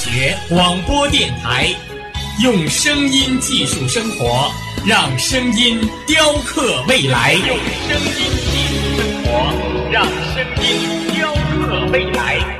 学广播电台，用声音技术生活，让声音雕刻未来。用声音技术生活，让声音雕刻未来。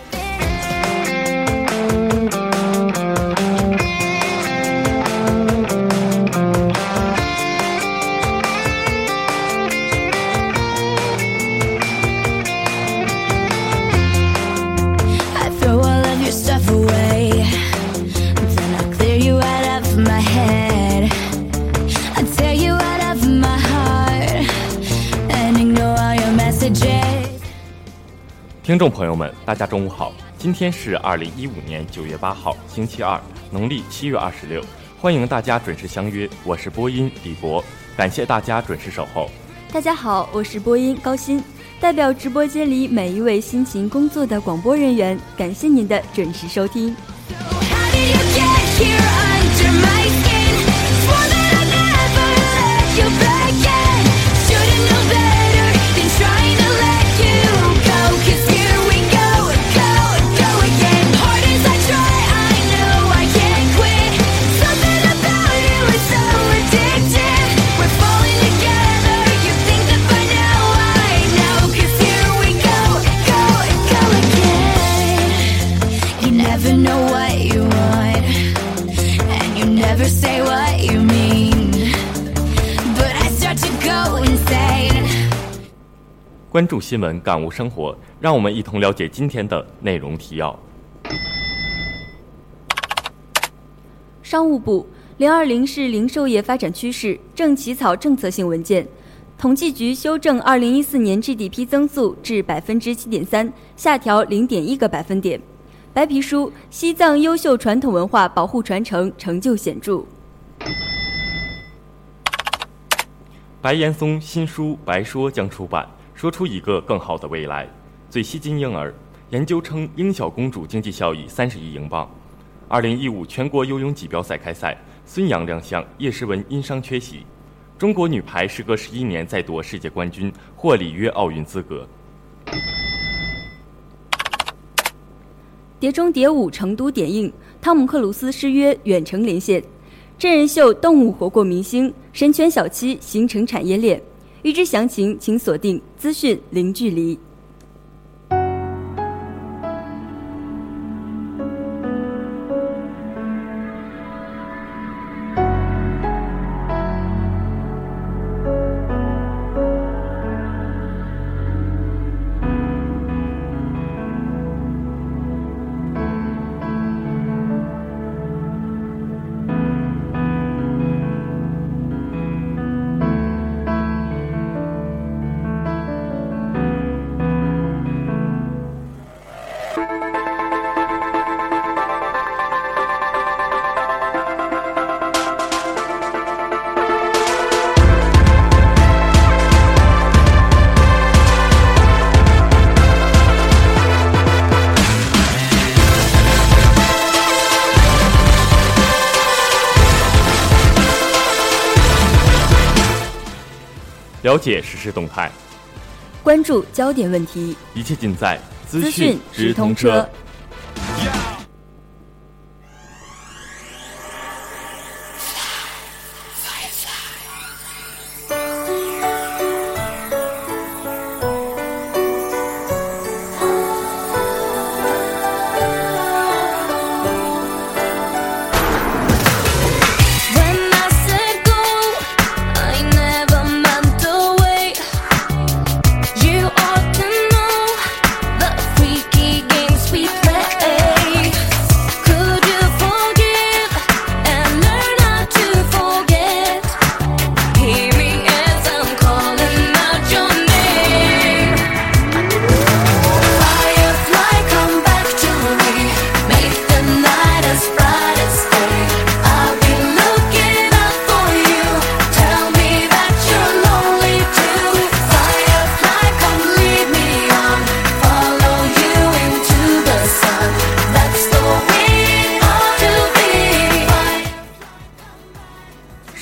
听众朋友们，大家中午好！今天是二零一五年九月八号，星期二，农历七月二十六。欢迎大家准时相约，我是播音李博，感谢大家准时守候。大家好，我是播音高鑫，代表直播间里每一位辛勤工作的广播人员，感谢您的准时收听。关注新闻，感悟生活，让我们一同了解今天的内容提要。商务部零二零是零售业发展趋势，正起草政策性文件。统计局修正二零一四年 GDP 增速至百分之七点三，下调零点一个百分点。白皮书：西藏优秀传统文化保护传承成就显著。白岩松新书《白说》将出版。说出一个更好的未来。最吸金婴儿研究称，鹰小公主经济效益三十亿英镑。二零一五全国游泳锦标赛开赛，孙杨亮相，叶诗文因伤缺席。中国女排时隔十一年再夺世界冠军，获里约奥运资格。《碟中谍五》成都点映，汤姆克鲁斯失约远程连线。真人秀《动物活过明星》，神犬小七形成产业链。预知详情，请锁定资讯零距离。解实时动态，关注焦点问题，一切尽在资讯直通车。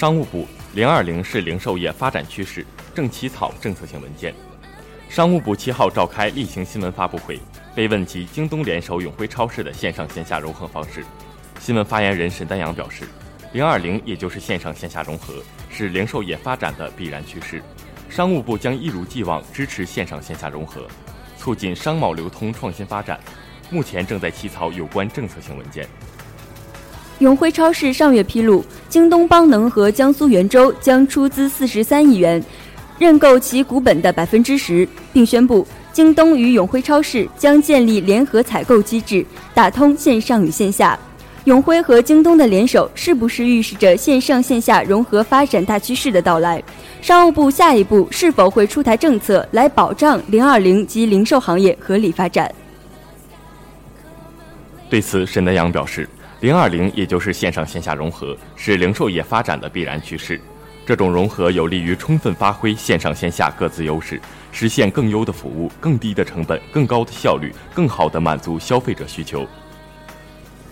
商务部零二零是零售业发展趋势，正起草政策性文件。商务部七号召开例行新闻发布会，被问及京东联手永辉超市的线上线下融合方式，新闻发言人沈丹阳表示，零二零也就是线上线下融合，是零售业发展的必然趋势。商务部将一如既往支持线上线下融合，促进商贸流通创新发展。目前正在起草有关政策性文件。永辉超市上月披露，京东邦能和江苏源州将出资四十三亿元，认购其股本的百分之十，并宣布京东与永辉超市将建立联合采购机制，打通线上与线下。永辉和京东的联手，是不是预示着线上线下融合发展大趋势的到来？商务部下一步是否会出台政策来保障零二零及零售行业合理发展？对此，沈南阳表示。零二零，也就是线上线下融合，是零售业发展的必然趋势。这种融合有利于充分发挥线上线下各自优势，实现更优的服务、更低的成本、更高的效率，更好地满足消费者需求。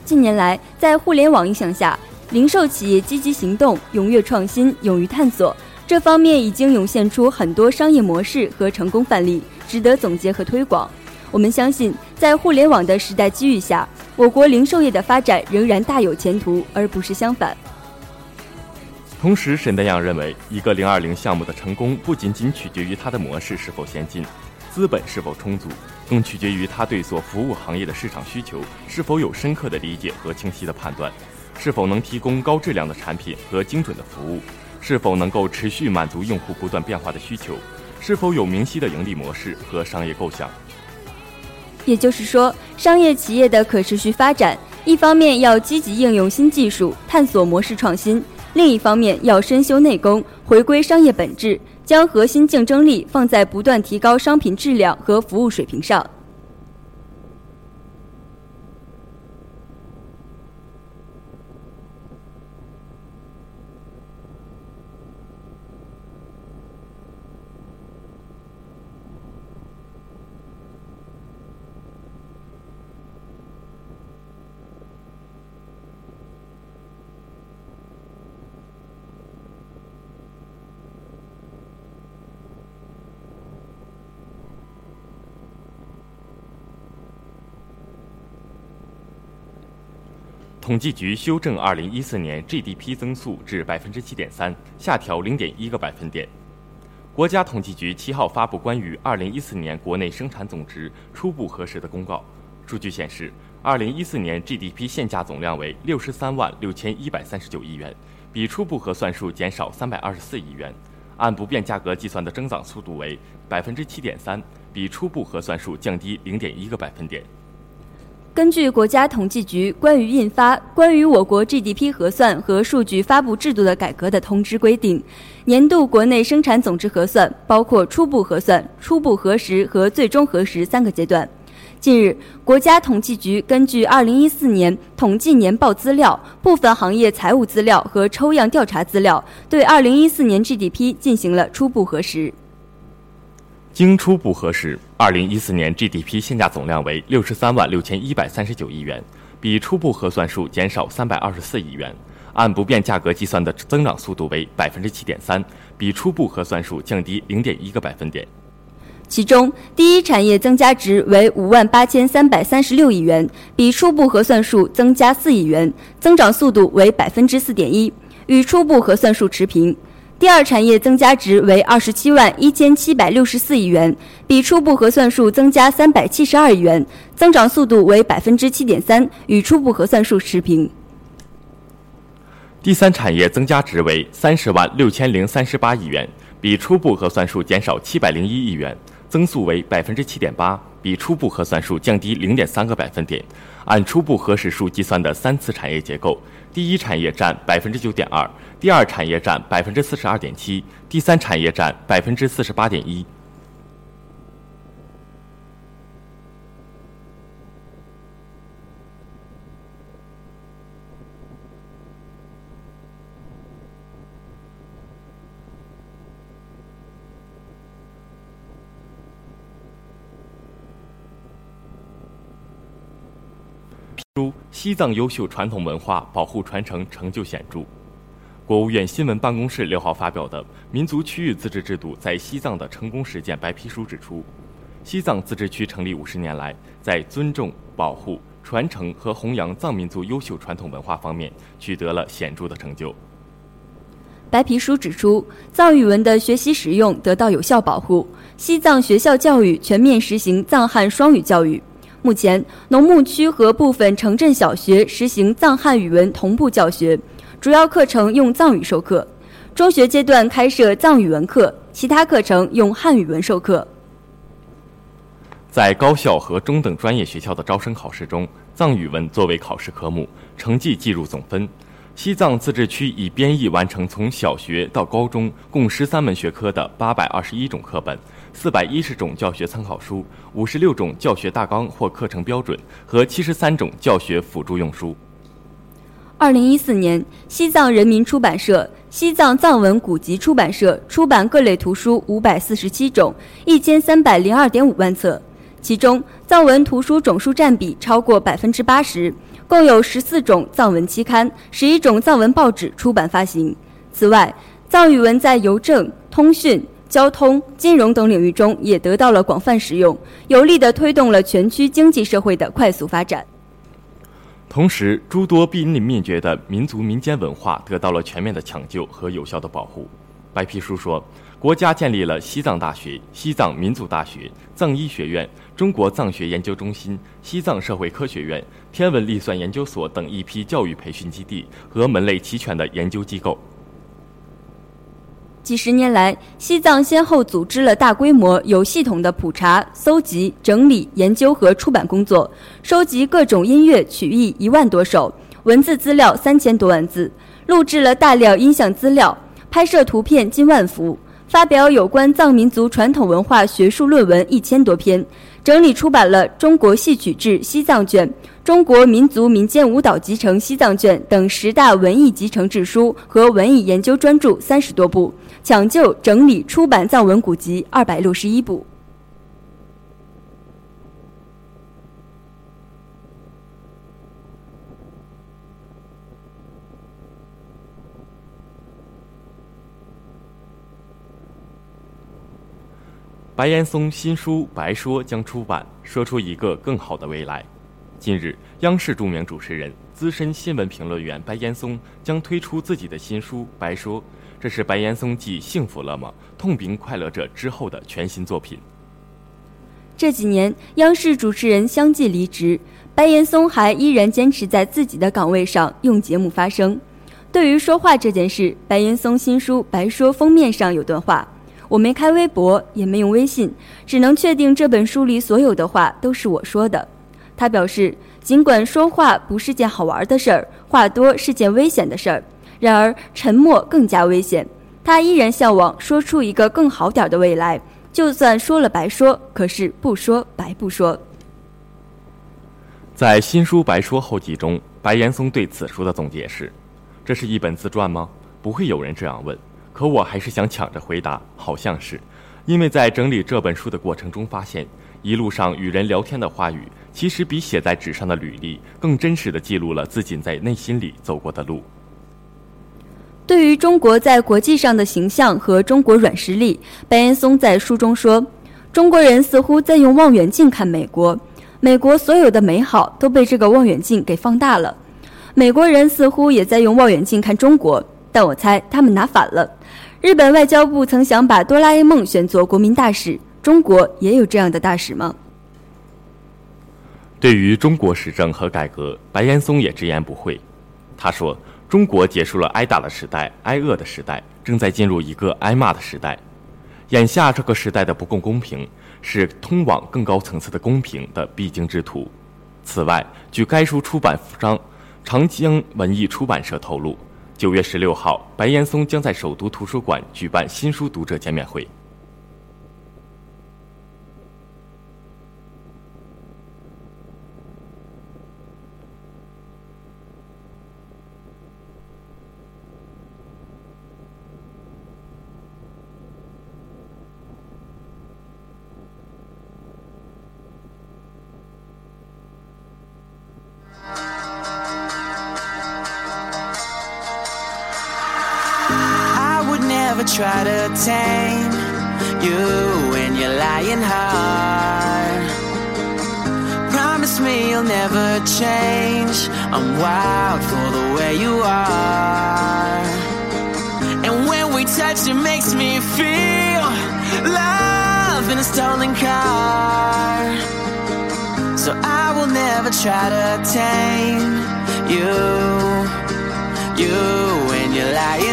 近年来，在互联网影响下，零售企业积极行动、踊跃创新、勇于探索，这方面已经涌现出很多商业模式和成功范例，值得总结和推广。我们相信，在互联网的时代机遇下。我国零售业的发展仍然大有前途，而不是相反。同时，沈丹阳认为，一个“零二零”项目的成功不仅仅取决于它的模式是否先进、资本是否充足，更取决于它对所服务行业的市场需求是否有深刻的理解和清晰的判断，是否能提供高质量的产品和精准的服务，是否能够持续满足用户不断变化的需求，是否有明晰的盈利模式和商业构想。也就是说，商业企业的可持续发展，一方面要积极应用新技术，探索模式创新；另一方面要深修内功，回归商业本质，将核心竞争力放在不断提高商品质量和服务水平上。统计局修正二零一四年 GDP 增速至百分之七点三，下调零点一个百分点。国家统计局七号发布关于二零一四年国内生产总值初步核实的公告，数据显示，二零一四年 GDP 现价总量为六十三万六千一百三十九亿元，比初步核算数减少三百二十四亿元，按不变价格计算的增长速度为百分之七点三，比初步核算数降低零点一个百分点。根据国家统计局关于印发《关于我国 GDP 核算和数据发布制度的改革》的通知规定，年度国内生产总值核算包括初步核算、初步核实和最终核实三个阶段。近日，国家统计局根据2014年统计年报资料、部分行业财务资料和抽样调查资料，对2014年 GDP 进行了初步核实。经初步核实，二零一四年 GDP 现价总量为六十三万六千一百三十九亿元，比初步核算数减少三百二十四亿元，按不变价格计算的增长速度为百分之七点三，比初步核算数降低零点一个百分点。其中，第一产业增加值为五万八千三百三十六亿元，比初步核算数增加四亿元，增长速度为百分之四点一，与初步核算数持平。第二产业增加值为二十七万一千七百六十四亿元，比初步核算数增加三百七十二亿元，增长速度为百分之七点三，与初步核算数持平。第三产业增加值为三十万六千零三十八亿元，比初步核算数减少七百零一亿元。增速为百分之七点八，比初步核算数降低零点三个百分点。按初步核实数计算的三次产业结构，第一产业占百分之九点二，第二产业占百分之四十二点七，第三产业占百分之四十八点一。如西藏优秀传统文化保护传承成就显著。国务院新闻办公室六号发表的《民族区域自治制度在西藏的成功实践》白皮书指出，西藏自治区成立五十年来，在尊重、保护、传承和弘扬藏民族优秀传统文化方面取得了显著的成就。白皮书指出，藏语文的学习使用得到有效保护，西藏学校教育全面实行藏汉双语教育。目前，农牧区和部分城镇小学实行藏汉语文同步教学，主要课程用藏语授课；中学阶段开设藏语文课，其他课程用汉语文授课。在高校和中等专业学校的招生考试中，藏语文作为考试科目，成绩计入总分。西藏自治区已编译完成从小学到高中共十三门学科的八百二十一种课本。四百一十种教学参考书，五十六种教学大纲或课程标准和七十三种教学辅助用书。二零一四年，西藏人民出版社、西藏藏文古籍出版社出版各类图书五百四十七种，一千三百零二点五万册，其中藏文图书总数占比超过百分之八十，共有十四种藏文期刊、十一种藏文报纸出版发行。此外，藏语文在邮政、通讯。交通、金融等领域中也得到了广泛使用，有力地推动了全区经济社会的快速发展。同时，诸多濒临灭绝的民族民间文化得到了全面的抢救和有效的保护。白皮书说，国家建立了西藏大学、西藏民族大学、藏医学院、中国藏学研究中心、西藏社会科学院、天文历算研究所等一批教育培训基地和门类齐全的研究机构。几十年来，西藏先后组织了大规模、有系统的普查、搜集、整理、研究和出版工作，收集各种音乐曲艺一万多首，文字资料三千多万字，录制了大量音像资料，拍摄图片近万幅，发表有关藏民族传统文化学术论文一千多篇，整理出版了《中国戏曲志西藏卷》。中国民族民间舞蹈集成西藏卷等十大文艺集成志书和文艺研究专著三十多部，抢救整理出版藏文古籍二百六十一部。白岩松新书《白说》将出版，说出一个更好的未来。近日，央视著名主持人、资深新闻评论员白岩松将推出自己的新书《白说》，这是白岩松继《幸福了吗？痛并快乐着》之后的全新作品。这几年，央视主持人相继离职，白岩松还依然坚持在自己的岗位上用节目发声。对于说话这件事，白岩松新书《白说》封面上有段话：“我没开微博，也没用微信，只能确定这本书里所有的话都是我说的。”他表示，尽管说话不是件好玩的事儿，话多是件危险的事儿，然而沉默更加危险。他依然向往说出一个更好点的未来，就算说了白说，可是不说白不说。在新书《白说》后记中，白岩松对此书的总结是：“这是一本自传吗？不会有人这样问，可我还是想抢着回答，好像是，因为在整理这本书的过程中发现。”一路上与人聊天的话语，其实比写在纸上的履历更真实的记录了自己在内心里走过的路。对于中国在国际上的形象和中国软实力，白岩松在书中说：“中国人似乎在用望远镜看美国，美国所有的美好都被这个望远镜给放大了。美国人似乎也在用望远镜看中国，但我猜他们拿反了。日本外交部曾想把哆啦 A 梦选作国民大使，中国也有这样的大使吗？”对于中国时政和改革，白岩松也直言不讳。他说。中国结束了挨打的时代、挨饿的时代，正在进入一个挨骂的时代。眼下这个时代的不公公平，是通往更高层次的公平的必经之途。此外，据该书出版商长江文艺出版社透露，九月十六号，白岩松将在首都图书馆举办新书读者见面会。Try to tame you when you're lying hard. Promise me you'll never change. I'm wild for the way you are. And when we touch, it makes me feel love in a stolen car. So I will never try to tame you, you when you're lying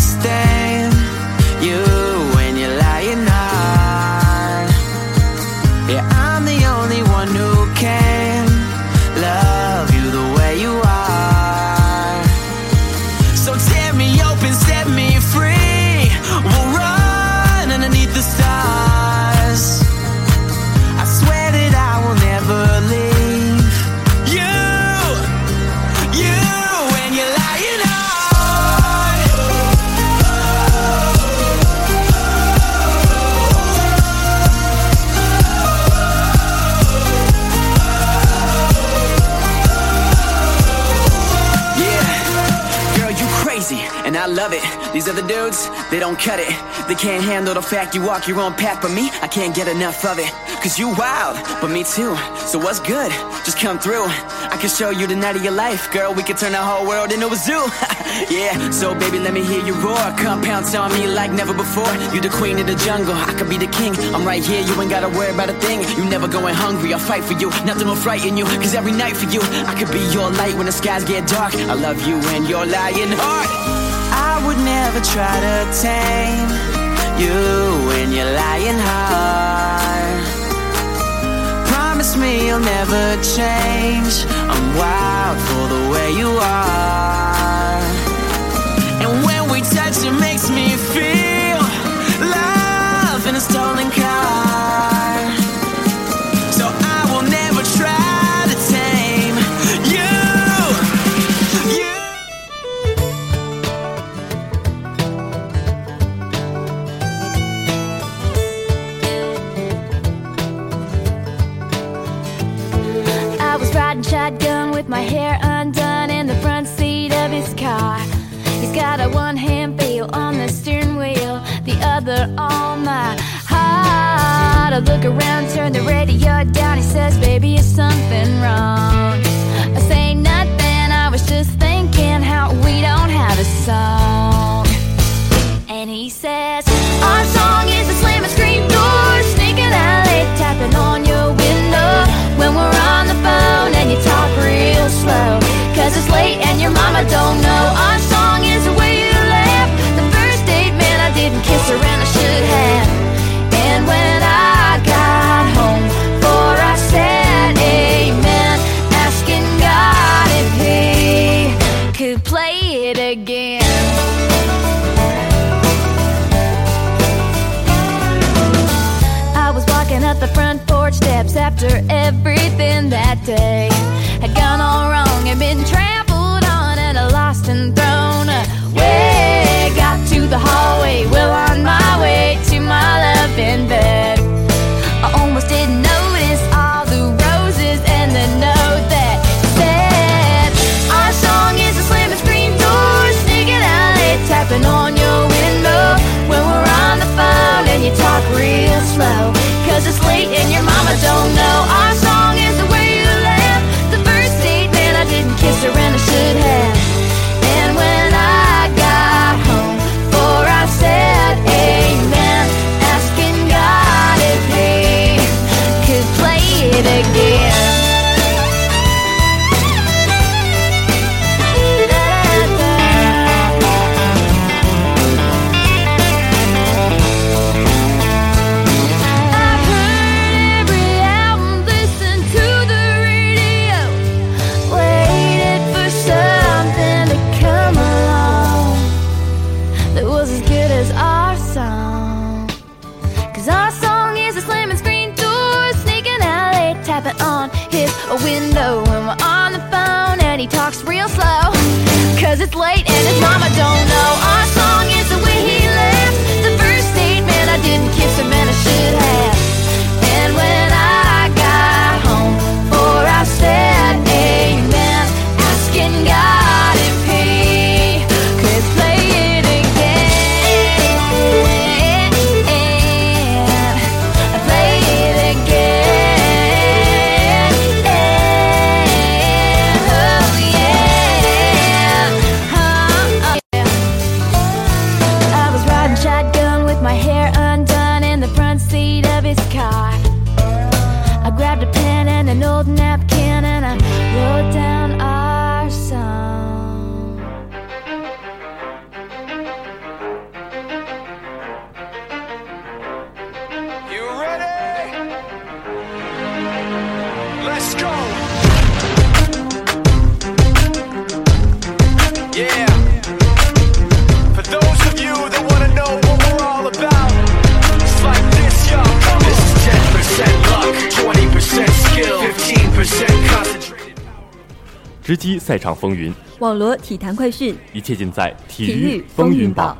understand they don't cut it. They can't handle the fact you walk your own path, but me, I can't get enough of it. Cause you wild, but me too. So what's good? Just come through. I can show you the night of your life, girl. We can turn the whole world into a zoo. yeah, so baby, let me hear you roar. Come pounce on me like never before. You the queen of the jungle, I could be the king. I'm right here, you ain't gotta worry about a thing. You never going hungry, I'll fight for you. Nothing will frighten you, cause every night for you, I could be your light when the skies get dark. I love you and your lying heart. Would never try to tame you when you're lying hard. Promise me you'll never change. I'm wild for the way you are. The other on oh my heart. I look around, turn the radio down. He says, Baby, is something wrong? I say nothing, I was just thinking how we don't have a song. And he says, Our song is a slam and scream door, sneaking alley, tapping on your window when we're on the phone and you talk real slow. Cause it's late and your mama don't know. Our song is the way kiss her and I should have. 直击赛场风云，网罗体坛快讯，一切尽在体育风云榜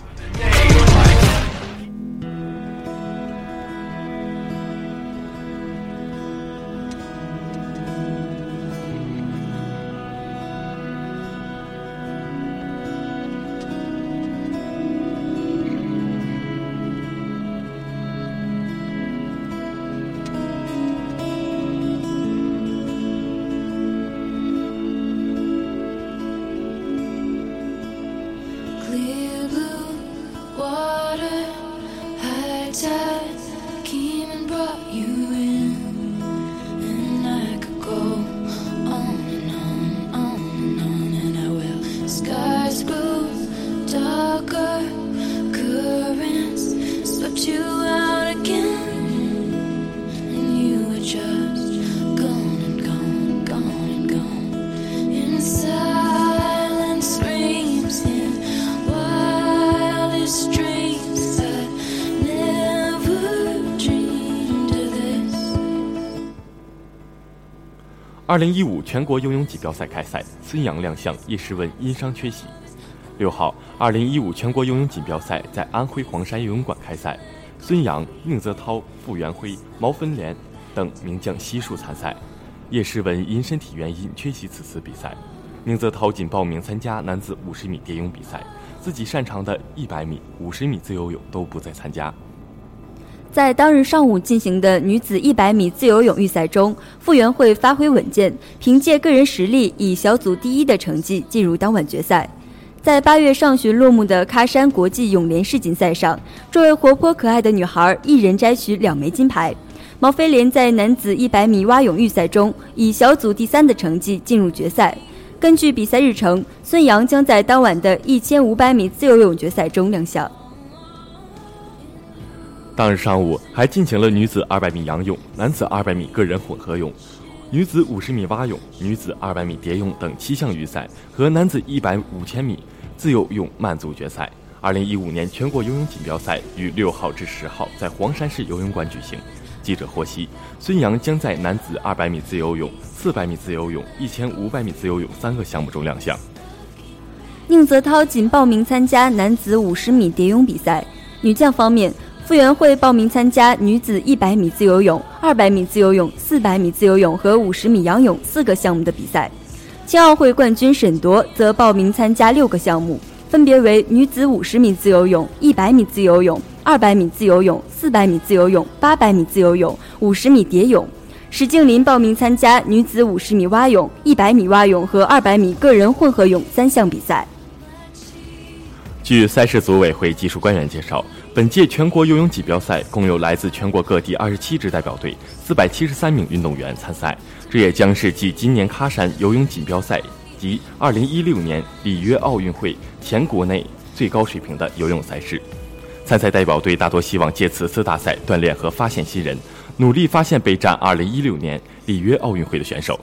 二零一五全国游泳锦标赛开赛，孙杨亮相，叶诗文因伤缺席。六号，二零一五全国游泳锦标赛在安徽黄山游泳馆开赛，孙杨、宁泽涛、傅园辉、毛芬莲等名将悉数参赛。叶诗文因身体原因缺席此次比赛，宁泽涛仅报名参加男子五十米蝶泳比赛，自己擅长的一百米、五十米自由泳都不再参加。在当日上午进行的女子100米自由泳预赛中，傅园慧发挥稳健，凭借个人实力以小组第一的成绩进入当晚决赛。在八月上旬落幕的喀山国际泳联世锦赛上，这位活泼可爱的女孩一人摘取两枚金牌。毛飞莲在男子100米蛙泳预赛中以小组第三的成绩进入决赛。根据比赛日程，孙杨将在当晚的一千五百米自由泳决赛中亮相。当日上午还进行了女子200米仰泳、男子200米个人混合泳、女子50米蛙泳、女子200米蝶泳等七项预赛和男子100、5000米自由泳慢组决赛。2015年全国游泳锦标赛于6号至10号在黄山市游泳馆举行。记者获悉，孙杨将在男子200米自由泳、400米自由泳、1500米自由泳三个项目中亮相。宁泽涛仅报名参加男子50米蝶泳比赛。女将方面，傅园慧报名参加女子100米自由泳、200米自由泳、400米自由泳和50米仰泳四个项目的比赛。青奥会冠军沈铎则报名参加六个项目，分别为女子50米自由泳、100米自由泳。二百米自由泳、四百米自由泳、八百米自由泳、五十米蝶泳，史静林报名参加女子五十米蛙泳、一百米蛙泳和二百米个人混合泳三项比赛。据赛事组委会技术官员介绍，本届全国游泳锦标赛共有来自全国各地二十七支代表队、四百七十三名运动员参赛，这也将是继今年喀山游泳锦标赛及二零一六年里约奥运会前国内最高水平的游泳赛事。参赛代表队大多希望借此次大赛锻炼和发现新人，努力发现备战2016年里约奥运会的选手。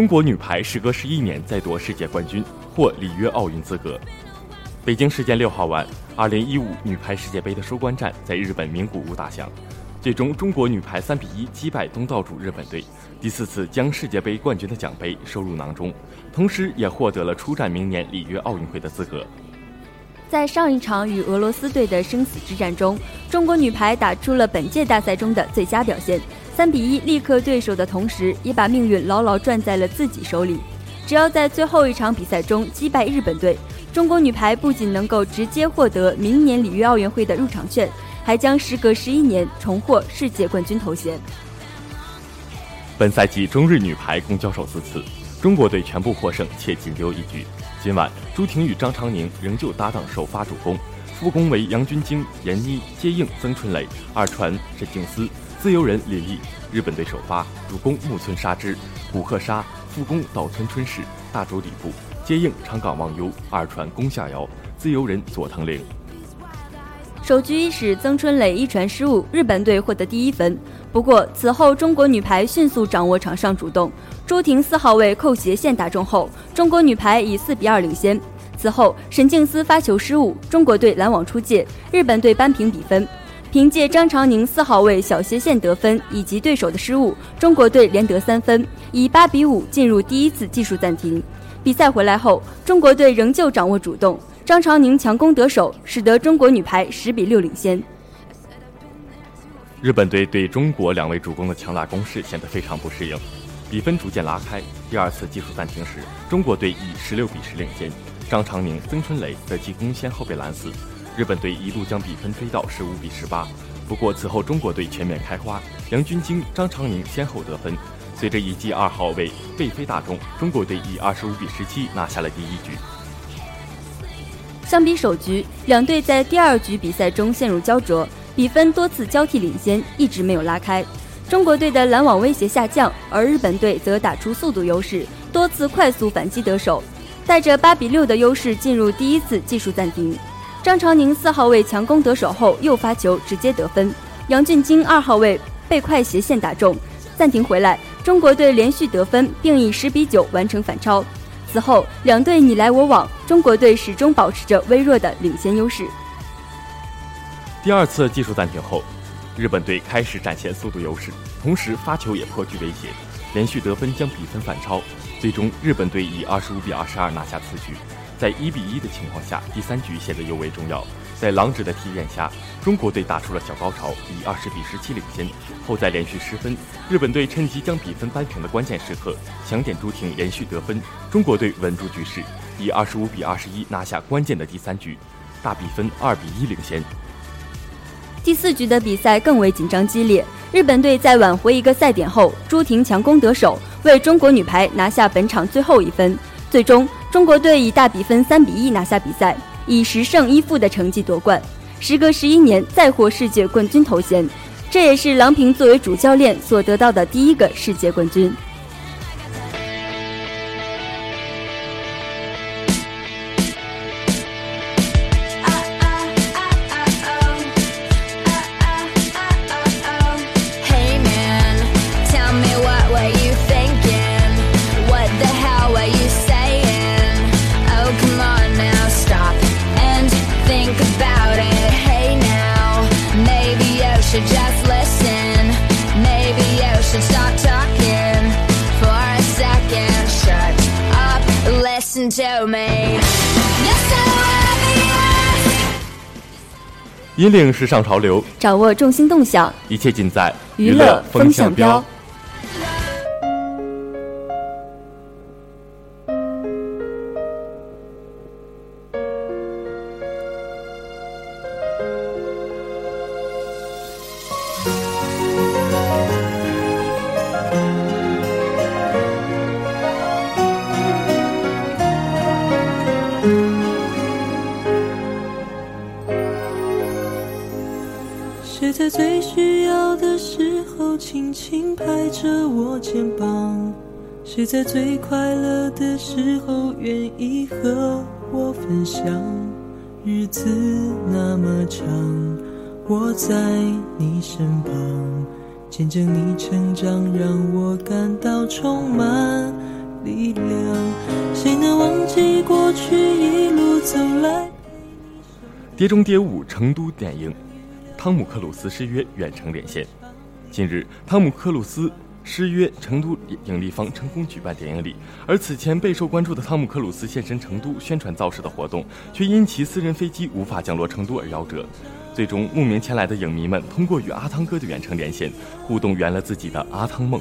中国女排时隔十一年再夺世界冠军，获里约奥运资格。北京时间六号晚，二零一五女排世界杯的收官战在日本名古屋打响，最终中国女排三比一击败东道主日本队，第四次将世界杯冠军的奖杯收入囊中，同时也获得了出战明年里约奥运会的资格。在上一场与俄罗斯队的生死之战中，中国女排打出了本届大赛中的最佳表现。三比一力克对手的同时，也把命运牢牢攥在了自己手里。只要在最后一场比赛中击败日本队，中国女排不仅能够直接获得明年里约奥运会的入场券，还将时隔十一年重获世界冠军头衔。本赛季中日女排共交手四次，中国队全部获胜，且仅丢一局。今晚，朱婷与张常宁仍旧搭档首发主攻，副攻为杨军晶、闫妮接应曾春蕾，二传沈静思。自由人李毅，日本队首发主攻木村沙织、古贺沙，副攻岛村春世、大冢里布，接应长冈望优，二传宫下遥，自由人佐藤玲。首局伊始，曾春蕾一传失误，日本队获得第一分。不过此后中国女排迅速掌握场上主动，朱婷四号位扣斜线打中后，中国女排以四比二领先。此后沈静思发球失误，中国队拦网出界，日本队扳平比分。凭借张常宁四号位小斜线得分以及对手的失误，中国队连得三分，以八比五进入第一次技术暂停。比赛回来后，中国队仍旧掌握主动，张常宁强攻得手，使得中国女排十比六领先。日本队对中国两位主攻的强大攻势显得非常不适应，比分逐渐拉开。第二次技术暂停时，中国队以十六比十领先，张常宁、曾春蕾的进攻先后被拦死。日本队一度将比分追到十五比十八，不过此后中国队全面开花，杨军京、张常宁先后得分。随着一记二号位背飞大中，中国队以二十五比十七拿下了第一局。相比首局，两队在第二局比赛中陷入胶着，比分多次交替领先，一直没有拉开。中国队的拦网威胁下降，而日本队则打出速度优势，多次快速反击得手，带着八比六的优势进入第一次技术暂停。张常宁四号位强攻得手后又发球直接得分，杨俊京二号位被快斜线打中，暂停回来，中国队连续得分，并以十比九完成反超。此后，两队你来我往，中国队始终保持着微弱的领先优势。第二次技术暂停后，日本队开始展现速度优势，同时发球也颇具威胁，连续得分将比分反超。最终，日本队以二十五比二十二拿下此局。在一比一的情况下，第三局显得尤为重要。在郎指的提点下，中国队打出了小高潮，以二十比十七领先。后在连续失分，日本队趁机将比分扳平的关键时刻，强点朱婷连续得分，中国队稳住局势，以二十五比二十一拿下关键的第三局，大比分二比一领先。第四局的比赛更为紧张激烈，日本队在挽回一个赛点后，朱婷强攻得手，为中国女排拿下本场最后一分。最终，中国队以大比分三比一拿下比赛，以十胜一负的成绩夺冠，时隔十一年再获世界冠军头衔，这也是郎平作为主教练所得到的第一个世界冠军。引领时尚潮流，掌握众心动向，一切尽在娱乐风向标。在最快乐的时候愿意和我分享？日子那么长，我在你身旁，见证你成长，让我感到充满力量。谁能忘记过去一路走来？《碟中谍五》成都电影，汤姆克鲁斯失约远程连线。近日，汤姆克鲁斯失约成都影立方成功举办电影礼，而此前备受关注的汤姆克鲁斯现身成都宣传造势的活动，却因其私人飞机无法降落成都而夭折。最终，慕名前来的影迷们通过与阿汤哥的远程连线，互动圆了自己的阿汤梦。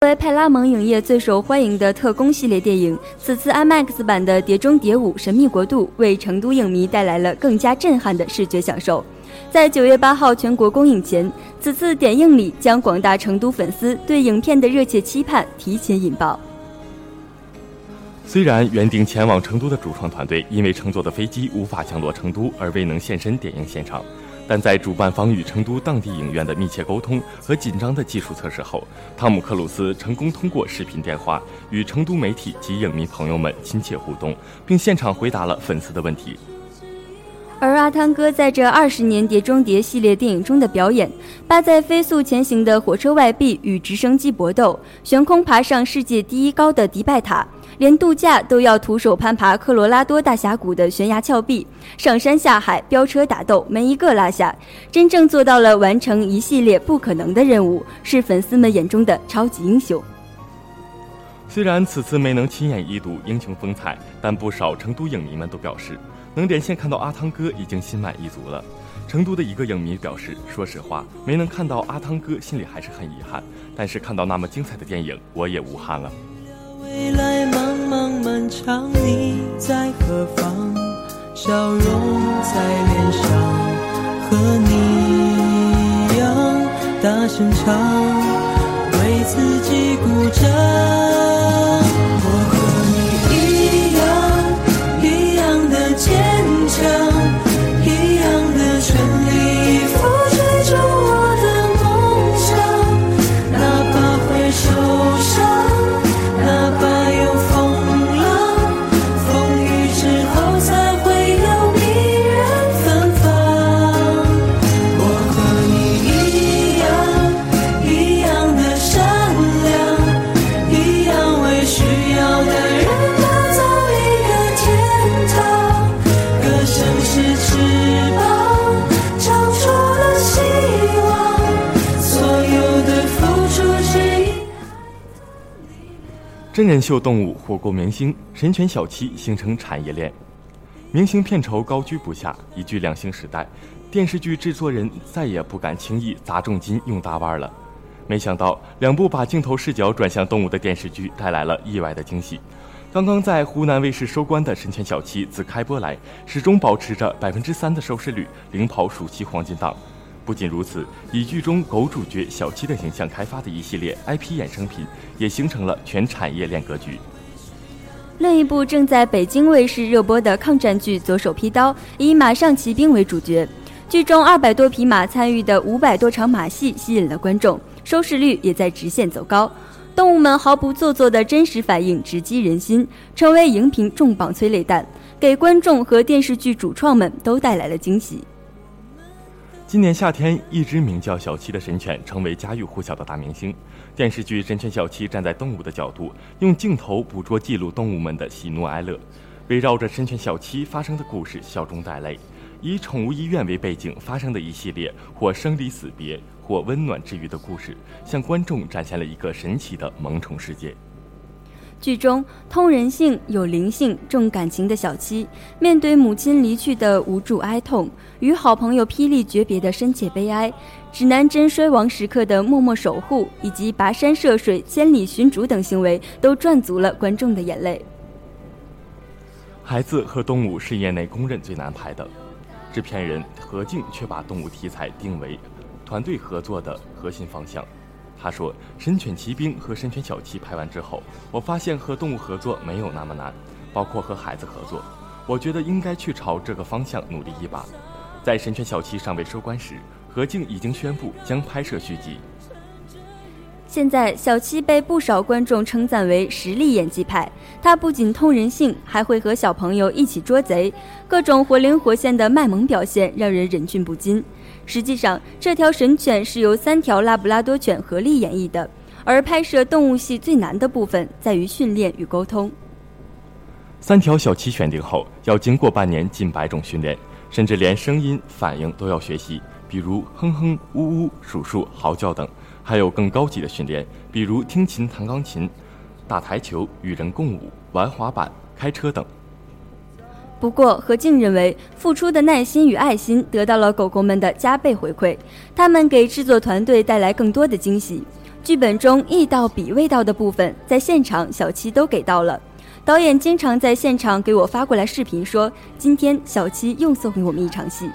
作为派拉蒙影业最受欢迎的特工系列电影，此次 IMAX 版的《碟中谍五：神秘国度》为成都影迷带来了更加震撼的视觉享受。在九月八号全国公映前，此次点映礼将广大成都粉丝对影片的热切期盼提前引爆。虽然原定前往成都的主创团队因为乘坐的飞机无法降落成都而未能现身点映现场，但在主办方与成都当地影院的密切沟通和紧张的技术测试后，汤姆克鲁斯成功通过视频电话与成都媒体及影迷朋友们亲切互动，并现场回答了粉丝的问题。而阿汤哥在这二十年《碟中谍》系列电影中的表演，扒在飞速前行的火车外壁与直升机搏斗，悬空爬上世界第一高的迪拜塔，连度假都要徒手攀爬科罗拉多大峡谷的悬崖峭壁，上山下海、飙车打斗，没一个落下，真正做到了完成一系列不可能的任务，是粉丝们眼中的超级英雄。虽然此次没能亲眼一睹英雄风采，但不少成都影迷们都表示，能连线看到阿汤哥已经心满意足了。成都的一个影迷表示：“说实话，没能看到阿汤哥，心里还是很遗憾。但是看到那么精彩的电影，我也无憾了。”未来茫茫漫长，你在何方？笑容在脸上，和你一样大声唱，为自己鼓掌。真人秀动物火锅明星神犬小七形成产业链，明星片酬高居不下，一具两星时代，电视剧制作人再也不敢轻易砸重金用大腕了。没想到两部把镜头视角转向动物的电视剧带来了意外的惊喜。刚刚在湖南卫视收官的《神犬小七》自开播来，始终保持着百分之三的收视率，领跑暑期黄金档。不仅如此，以剧中狗主角小七的形象开发的一系列 IP 衍生品，也形成了全产业链格局。另一部正在北京卫视热播的抗战剧《左手劈刀》，以马上骑兵为主角，剧中二百多匹马参与的五百多场马戏吸引了观众，收视率也在直线走高。动物们毫不做作的真实反应直击人心，成为荧屏重磅催泪弹，给观众和电视剧主创们都带来了惊喜。今年夏天，一只名叫小七的神犬成为家喻户晓的大明星。电视剧《神犬小七》站在动物的角度，用镜头捕捉记录动物们的喜怒哀乐，围绕着神犬小七发生的故事笑中带泪。以宠物医院为背景发生的一系列或生离死别、或温暖治愈的故事，向观众展现了一个神奇的萌宠世界。剧中通人性、有灵性、重感情的小七，面对母亲离去的无助哀痛，与好朋友霹雳诀别的深切悲哀，指南针衰亡时刻的默默守护，以及跋山涉水、千里寻主等行为，都赚足了观众的眼泪。孩子和动物是业内公认最难拍的，制片人何静却把动物题材定为团队合作的核心方向。他说：“《神犬奇兵》和《神犬小七》拍完之后，我发现和动物合作没有那么难，包括和孩子合作。我觉得应该去朝这个方向努力一把。”在《神犬小七》尚未收官时，何静已经宣布将拍摄续集。现在，小七被不少观众称赞为实力演技派。他不仅通人性，还会和小朋友一起捉贼，各种活灵活现的卖萌表现让人忍俊不禁。实际上，这条神犬是由三条拉布拉多犬合力演绎的，而拍摄动物戏最难的部分在于训练与沟通。三条小七选定后，要经过半年近百种训练，甚至连声音反应都要学习，比如哼哼、呜呜、数数、嚎叫等；还有更高级的训练，比如听琴、弹钢琴、打台球、与人共舞、玩滑板、开车等。不过，何静认为，付出的耐心与爱心得到了狗狗们的加倍回馈，他们给制作团队带来更多的惊喜。剧本中意到比味道的部分，在现场小七都给到了。导演经常在现场给我发过来视频，说今天小七又送给我们一场戏。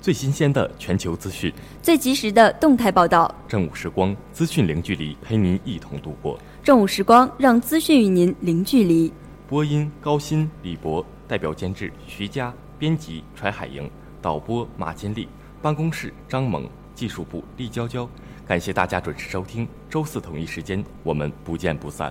最新鲜的全球资讯，最及时的动态报道。正午时光，资讯零距离，陪您一同度过。正午时光，让资讯与您零距离。播音高鑫、李博，代表监制徐佳，编辑柴海莹，导播马金丽，办公室张萌，技术部厉娇娇。感谢大家准时收听，周四同一时间，我们不见不散。